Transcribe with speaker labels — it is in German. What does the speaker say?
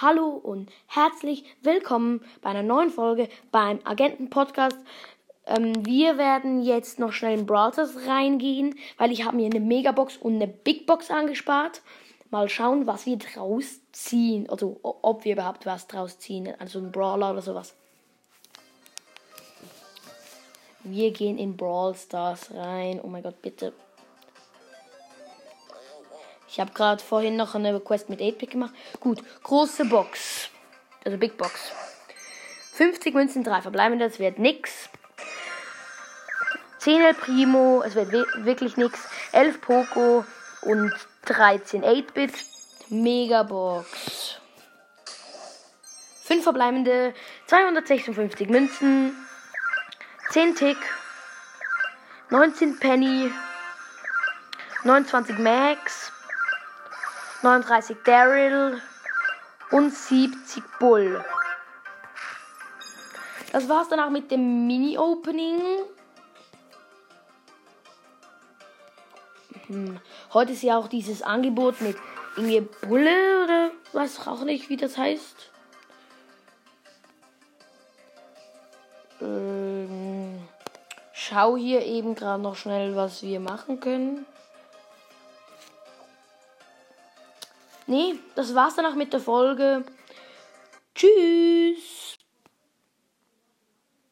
Speaker 1: Hallo und herzlich willkommen bei einer neuen Folge beim Agenten-Podcast. Ähm, wir werden jetzt noch schnell in Browsers reingehen, weil ich habe mir eine Megabox und eine Big Box angespart. Mal schauen, was wir draus ziehen. Also ob wir überhaupt was draus ziehen. Also ein Brawler oder sowas. Wir gehen in Brawl Stars rein. Oh mein Gott, bitte ich habe gerade vorhin noch eine Quest mit 8-Pick gemacht. Gut, große Box. Also Big Box. 50 Münzen, 3 verbleibende, das wird nix. 10 El Primo, es wird wirklich nix. 11 Poco und 13 8-Bit. Megabox. 5 verbleibende, 256 Münzen. 10 Tick. 19 Penny. 29 Max. 39 Daryl und 70 Bull. Das war's dann auch mit dem Mini-Opening. Hm. Heute ist ja auch dieses Angebot mit irgendwie Bulle oder weiß auch nicht, wie das heißt. Ähm, schau hier eben gerade noch schnell, was wir machen können. Nee, das war's dann auch mit der Folge. Tschüss.